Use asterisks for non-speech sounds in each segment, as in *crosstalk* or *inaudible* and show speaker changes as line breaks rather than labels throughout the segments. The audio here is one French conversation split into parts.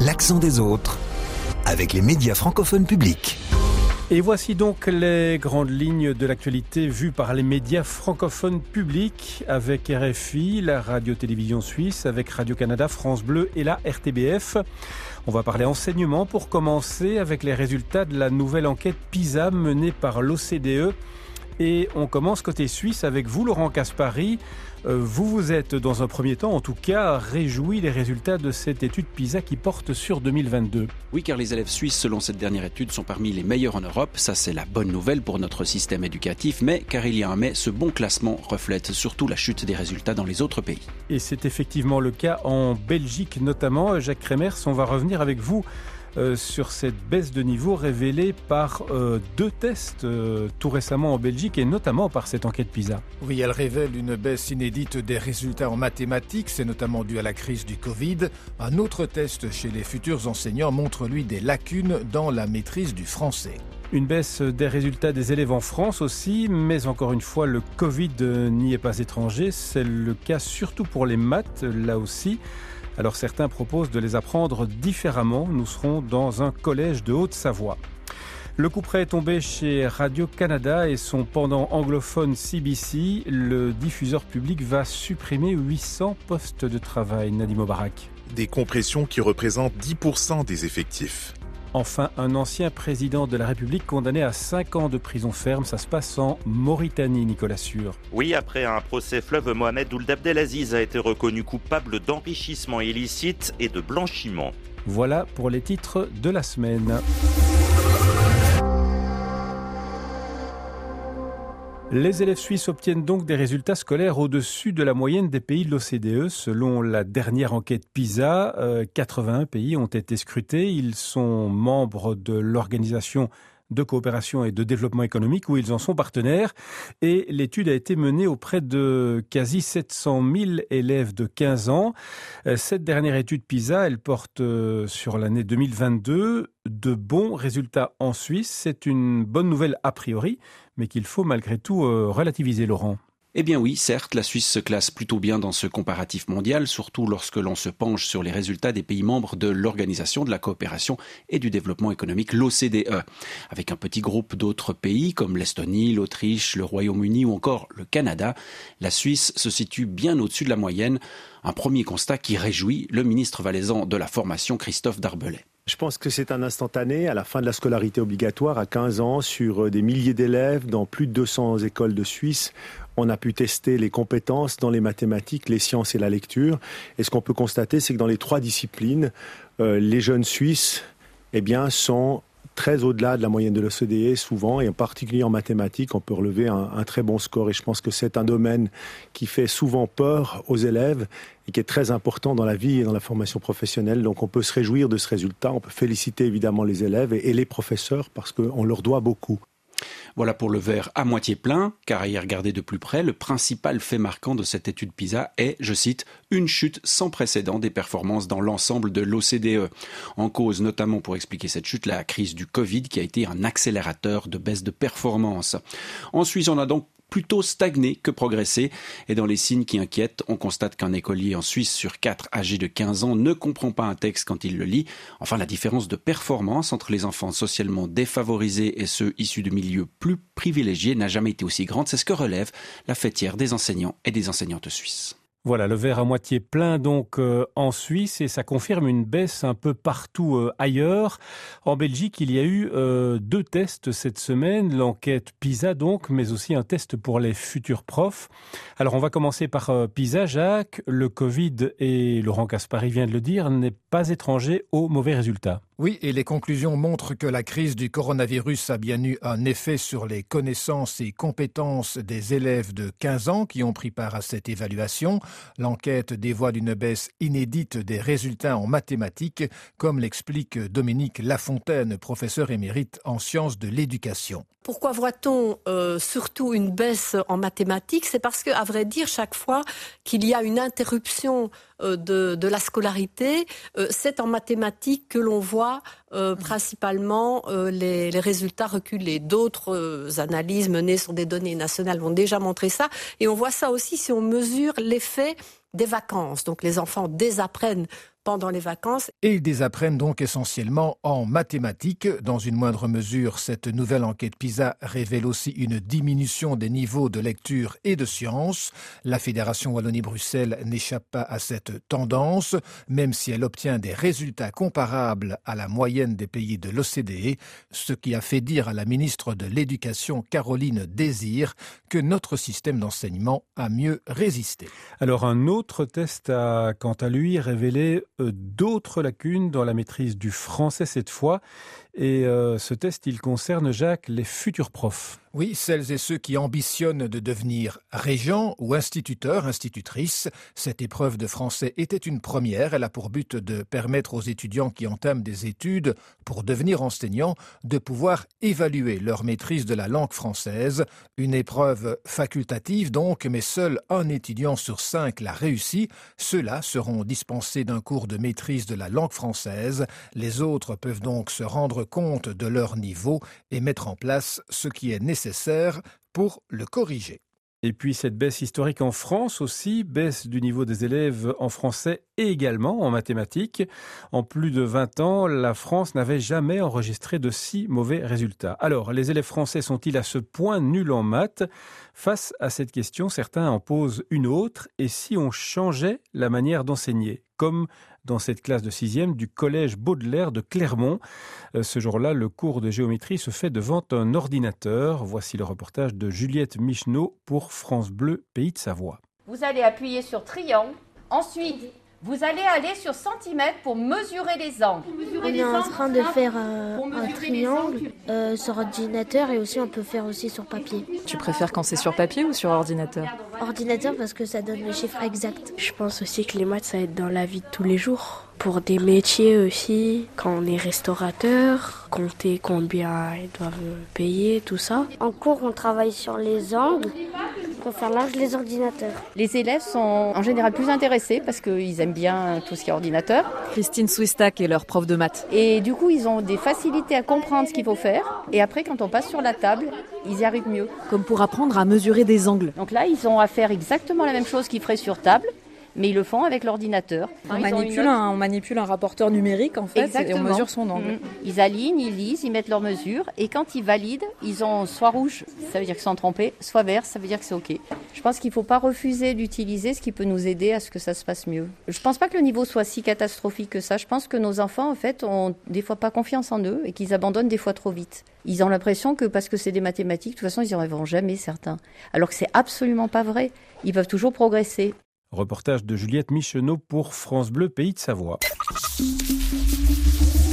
L'accent des autres avec les médias francophones publics.
Et voici donc les grandes lignes de l'actualité vues par les médias francophones publics avec RFI, la radio-télévision suisse, avec Radio-Canada, France Bleu et la RTBF. On va parler enseignement pour commencer avec les résultats de la nouvelle enquête PISA menée par l'OCDE. Et on commence côté suisse avec vous, Laurent Caspari. Euh, vous vous êtes, dans un premier temps, en tout cas, réjoui des résultats de cette étude PISA qui porte sur 2022.
Oui, car les élèves suisses, selon cette dernière étude, sont parmi les meilleurs en Europe. Ça, c'est la bonne nouvelle pour notre système éducatif. Mais, car il y a un mais, ce bon classement reflète surtout la chute des résultats dans les autres pays.
Et c'est effectivement le cas en Belgique, notamment. Jacques Kremers, on va revenir avec vous euh, sur cette baisse de niveau révélée par euh, deux tests euh, tout récemment en Belgique et notamment par cette enquête PISA.
Oui, elle révèle une baisse inédite des résultats en mathématiques, c'est notamment dû à la crise du Covid. Un autre test chez les futurs enseignants montre lui des lacunes dans la maîtrise du français.
Une baisse des résultats des élèves en France aussi, mais encore une fois, le Covid n'y est pas étranger. C'est le cas surtout pour les maths, là aussi. Alors certains proposent de les apprendre différemment. Nous serons dans un collège de Haute-Savoie. Le coup près est tombé chez Radio-Canada et son pendant anglophone CBC. Le diffuseur public va supprimer 800 postes de travail. Nadim Obarak.
Des compressions qui représentent 10% des effectifs.
Enfin, un ancien président de la République condamné à 5 ans de prison ferme. Ça se passe en Mauritanie, Nicolas Sûr.
Oui, après un procès fleuve, Mohamed Ould Abdelaziz a été reconnu coupable d'enrichissement illicite et de blanchiment.
Voilà pour les titres de la semaine. Les élèves suisses obtiennent donc des résultats scolaires au-dessus de la moyenne des pays de l'OCDE. Selon la dernière enquête PISA, 81 euh, pays ont été scrutés. Ils sont membres de l'organisation de coopération et de développement économique où ils en sont partenaires. Et l'étude a été menée auprès de quasi 700 000 élèves de 15 ans. Euh, cette dernière étude PISA, elle porte euh, sur l'année 2022 de bons résultats en Suisse. C'est une bonne nouvelle a priori, mais qu'il faut malgré tout euh, relativiser, Laurent.
Eh bien oui, certes, la Suisse se classe plutôt bien dans ce comparatif mondial, surtout lorsque l'on se penche sur les résultats des pays membres de l'Organisation de la coopération et du développement économique, l'OCDE. Avec un petit groupe d'autres pays comme l'Estonie, l'Autriche, le Royaume-Uni ou encore le Canada, la Suisse se situe bien au-dessus de la moyenne. Un premier constat qui réjouit le ministre valaisan de la formation, Christophe Darbelay.
Je pense que c'est un instantané à la fin de la scolarité obligatoire à 15 ans sur des milliers d'élèves dans plus de 200 écoles de Suisse on a pu tester les compétences dans les mathématiques, les sciences et la lecture. Et ce qu'on peut constater, c'est que dans les trois disciplines, euh, les jeunes Suisses eh bien, sont très au-delà de la moyenne de l'OCDE souvent, et en particulier en mathématiques, on peut relever un, très bon score. Et je pense que c'est un domaine qui fait souvent peur aux élèves et qui est très important dans la vie et dans la formation professionnelle. Donc on peut se réjouir de ce résultat, on peut féliciter évidemment les élèves et les professeurs parce qu'on leur doit beaucoup.
Voilà pour le verre à moitié plein, car à y regarder de plus près, le principal fait marquant de cette étude PISA est, je cite, une chute sans précédent des performances dans l'ensemble de l'OCDE. En cause notamment pour expliquer cette chute, la crise du Covid qui a été un accélérateur de baisse de performance. En Suisse, on a donc plutôt stagné que progressé. Et dans les signes qui inquiètent, on constate qu'un écolier en Suisse sur 4 âgé de 15 ans ne comprend pas un texte quand il le lit. Enfin, la différence de performance entre les enfants socialement défavorisés et ceux issus de milieux plus privilégiés n'a jamais été aussi grande. C'est ce que relève la fêtière des enseignants et des enseignantes suisses.
Voilà, le verre à moitié plein donc euh, en Suisse et ça confirme une baisse un peu partout euh, ailleurs. En Belgique, il y a eu euh, deux tests cette semaine, l'enquête PISA donc, mais aussi un test pour les futurs profs. Alors on va commencer par PISA, Jacques. Le Covid, et Laurent Caspari vient de le dire, n'est pas étranger aux mauvais résultats.
Oui, et les conclusions montrent que la crise du coronavirus a bien eu un effet sur les connaissances et compétences des élèves de 15 ans qui ont pris part à cette évaluation. L'enquête dévoile une baisse inédite des résultats en mathématiques, comme l'explique Dominique Lafontaine, professeur émérite en sciences de l'éducation.
Pourquoi voit-on euh, surtout une baisse en mathématiques? C'est parce qu'à vrai dire, chaque fois qu'il y a une interruption euh, de, la scolarité, euh, c'est en mathématiques que l'on voit principalement les, les, résultats reculés. D'autres analyses menées sur des données nationales vont déjà montrer ça. Et on voit ça aussi si on mesure l'effet des vacances. Donc les enfants désapprennent pendant les vacances.
Et ils désapprennent donc essentiellement en mathématiques. Dans une moindre mesure, cette nouvelle enquête PISA révèle aussi une diminution des niveaux de lecture et de sciences. La Fédération Wallonie-Bruxelles n'échappe pas à cette tendance, même si elle obtient des résultats comparables à la moyenne des pays de l'OCDE, ce qui a fait dire à la ministre de l'Éducation Caroline Désir que notre système d'enseignement a mieux résisté.
Alors un autre test a quant à lui révélé d'autres lacunes dans la maîtrise du français cette fois. Et euh, ce test, il concerne, Jacques, les futurs profs.
Oui, celles et ceux qui ambitionnent de devenir régents ou instituteurs, institutrices. Cette épreuve de français était une première. Elle a pour but de permettre aux étudiants qui entament des études pour devenir enseignants de pouvoir évaluer leur maîtrise de la langue française. Une épreuve facultative donc, mais seul un étudiant sur cinq l'a réussi. Ceux-là seront dispensés d'un cours de maîtrise de la langue française. Les autres peuvent donc se compte de leur niveau et mettre en place ce qui est nécessaire pour le corriger.
Et puis cette baisse historique en France aussi, baisse du niveau des élèves en français et également en mathématiques. En plus de 20 ans, la France n'avait jamais enregistré de si mauvais résultats. Alors, les élèves français sont-ils à ce point nuls en maths? Face à cette question, certains en posent une autre. Et si on changeait la manière d'enseigner? Comme dans cette classe de sixième du collège Baudelaire de Clermont. Euh, ce jour-là, le cours de géométrie se fait devant un ordinateur. Voici le reportage de Juliette Michneau pour France Bleu, Pays de Savoie.
Vous allez appuyer sur triangle. Ensuite, vous allez aller sur centimètre pour mesurer les angles.
On est en train de faire euh, un triangle euh, sur ordinateur et aussi on peut faire aussi sur papier.
Tu préfères quand c'est sur papier ou sur ordinateur?
Ordinateur parce que ça donne les chiffres exacts.
Je pense aussi que les maths ça aide dans la vie de tous les jours. Pour des métiers aussi, quand on est restaurateur, compter combien ils doivent payer, tout ça.
En cours, on travaille sur les angles pour faire large les ordinateurs.
Les élèves sont en général plus intéressés parce qu'ils aiment bien tout ce qui est ordinateur.
Christine Swistak est leur prof de maths.
Et du coup, ils ont des facilités à comprendre ce qu'il faut faire. Et après, quand on passe sur la table, ils y arrivent mieux.
Comme pour apprendre à mesurer des angles.
Donc là, ils ont à faire exactement la même chose qu'ils feraient sur table mais ils le font avec l'ordinateur.
on, manipule un, on manipule un rapporteur numérique en fait et on mesure son angle. Mm.
Ils alignent, ils lisent, ils mettent leurs mesures et quand ils valident, ils ont soit rouge, ça veut dire qu'ils sont trompés, soit vert, ça veut dire que c'est OK. Je pense qu'il ne faut pas refuser d'utiliser ce qui peut nous aider à ce que ça se passe mieux. Je ne pense pas que le niveau soit si catastrophique que ça. Je pense que nos enfants en fait ont des fois pas confiance en eux et qu'ils abandonnent des fois trop vite. Ils ont l'impression que parce que c'est des mathématiques, de toute façon, ils n'y arriveront jamais certains. Alors que c'est absolument pas vrai. Ils peuvent toujours progresser.
Reportage de Juliette Micheneau pour France Bleu Pays de Savoie.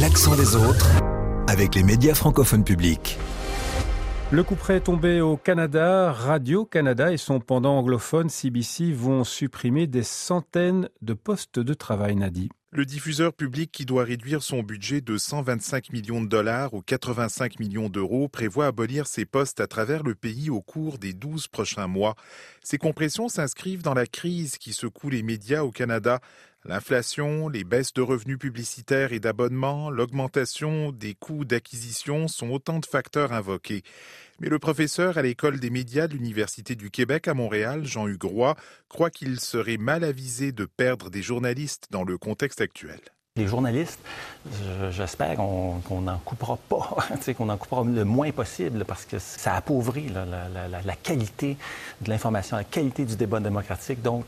L'accent des autres avec les médias francophones publics.
Le coup près est tombé au Canada. Radio-Canada et son pendant anglophone CBC vont supprimer des centaines de postes de travail, Nadi.
Le diffuseur public qui doit réduire son budget de 125 millions de dollars ou 85 millions d'euros prévoit abolir ses postes à travers le pays au cours des 12 prochains mois. Ces compressions s'inscrivent dans la crise qui secoue les médias au Canada. L'inflation, les baisses de revenus publicitaires et d'abonnements, l'augmentation des coûts d'acquisition sont autant de facteurs invoqués. Mais le professeur à l'école des médias de l'Université du Québec à Montréal, Jean-Hugues croit qu'il serait mal avisé de perdre des journalistes dans le contexte actuel.
Les journalistes, j'espère qu'on n'en coupera pas, *laughs* qu'on en coupera le moins possible parce que ça appauvrit la, qualité de l'information, la qualité du débat démocratique. Donc,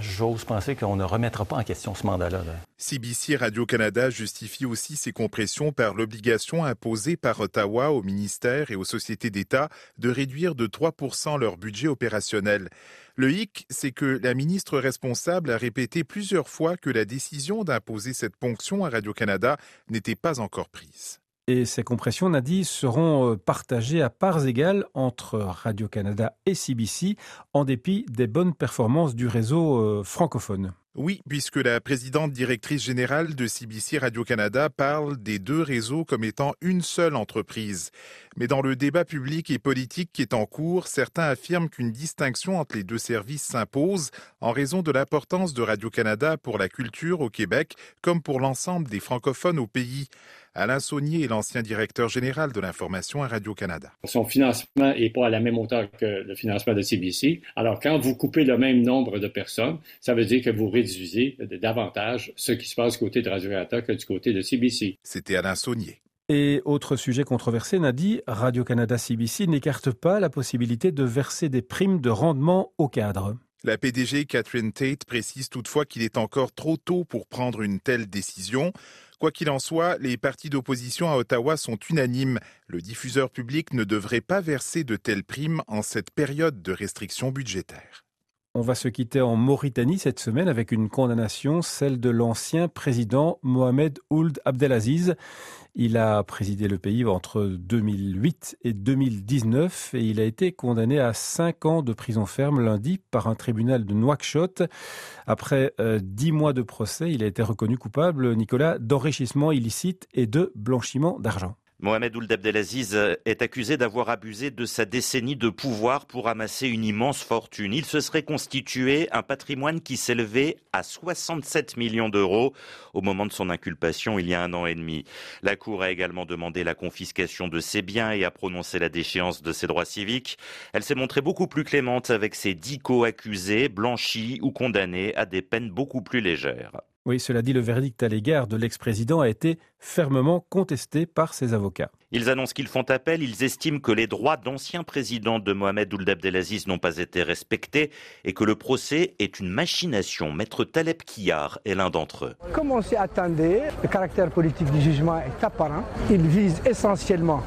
j'ose penser qu'on ne remettra pas en question ce mandat-là.
CBC Radio-Canada justifie aussi ces compressions par l'obligation imposée par Ottawa aux ministères et aux sociétés d'État de réduire de 3% leur budget opérationnel. Le hic, c'est que la ministre responsable a répété plusieurs fois que la décision d'imposer cette ponction à Radio-Canada n'était pas encore prise.
Et ces compressions, Nadi, seront euh, partagées à parts égales entre Radio-Canada et CBC, en dépit des bonnes performances du réseau euh, francophone.
Oui, puisque la présidente directrice générale de CBC Radio-Canada parle des deux réseaux comme étant une seule entreprise. Mais dans le débat public et politique qui est en cours, certains affirment qu'une distinction entre les deux services s'impose en raison de l'importance de Radio-Canada pour la culture au Québec comme pour l'ensemble des francophones au pays. Alain Saunier est l'ancien directeur général de l'information à Radio-Canada.
Son financement n'est pas à la même hauteur que le financement de CBC. Alors, quand vous coupez le même nombre de personnes, ça veut dire que vous réduisez davantage ce qui se passe du côté de Radio-Canada que du côté de CBC.
C'était Alain Saunier.
Et autre sujet controversé, Nadi, Radio-Canada CBC n'écarte pas la possibilité de verser des primes de rendement aux cadres.
La PDG Catherine Tate précise toutefois qu'il est encore trop tôt pour prendre une telle décision. Quoi qu'il en soit, les partis d'opposition à Ottawa sont unanimes. Le diffuseur public ne devrait pas verser de telles primes en cette période de restrictions budgétaires.
On va se quitter en Mauritanie cette semaine avec une condamnation, celle de l'ancien président Mohamed Ould Abdelaziz. Il a présidé le pays entre 2008 et 2019 et il a été condamné à cinq ans de prison ferme lundi par un tribunal de Nouakchott. Après euh, dix mois de procès, il a été reconnu coupable, Nicolas, d'enrichissement illicite et de blanchiment d'argent.
Mohamed Ould Abdelaziz est accusé d'avoir abusé de sa décennie de pouvoir pour amasser une immense fortune. Il se serait constitué un patrimoine qui s'élevait à 67 millions d'euros au moment de son inculpation il y a un an et demi. La Cour a également demandé la confiscation de ses biens et a prononcé la déchéance de ses droits civiques. Elle s'est montrée beaucoup plus clémente avec ses dix co-accusés, blanchis ou condamnés à des peines beaucoup plus légères.
Oui, cela dit, le verdict à l'égard de l'ex-président a été fermement contesté par ses avocats.
Ils annoncent qu'ils font appel, ils estiment que les droits d'ancien président de Mohamed Ould Abdelaziz n'ont pas été respectés et que le procès est une machination. Maître Taleb Kiyar est l'un d'entre eux.
Comme on s'y attendait, le caractère politique du jugement est apparent. Il vise essentiellement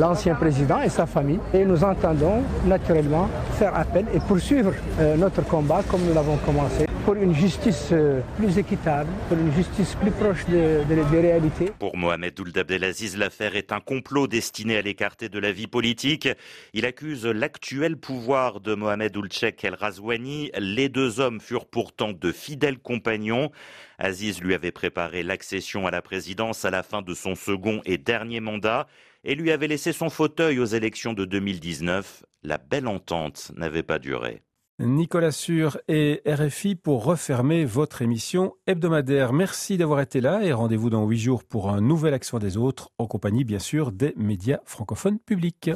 l'ancien président et sa famille et nous entendons naturellement faire appel et poursuivre euh, notre combat comme nous l'avons commencé pour une justice euh, plus équitable, pour une justice plus proche des réalités.
Pour Mohamed Ould Abdelaziz, l'affaire est un complot destiné à l'écarter de la vie politique. Il accuse l'actuel pouvoir de Mohamed Ould El Razouani. Les deux hommes furent pourtant de fidèles compagnons. Aziz lui avait préparé l'accession à la présidence à la fin de son second et dernier mandat et lui avait laissé son fauteuil aux élections de 2019. La belle entente n'avait pas duré.
Nicolas Sur et RFI pour refermer votre émission hebdomadaire. Merci d'avoir été là et rendez-vous dans huit jours pour un nouvel Action des autres en compagnie bien sûr des médias francophones publics.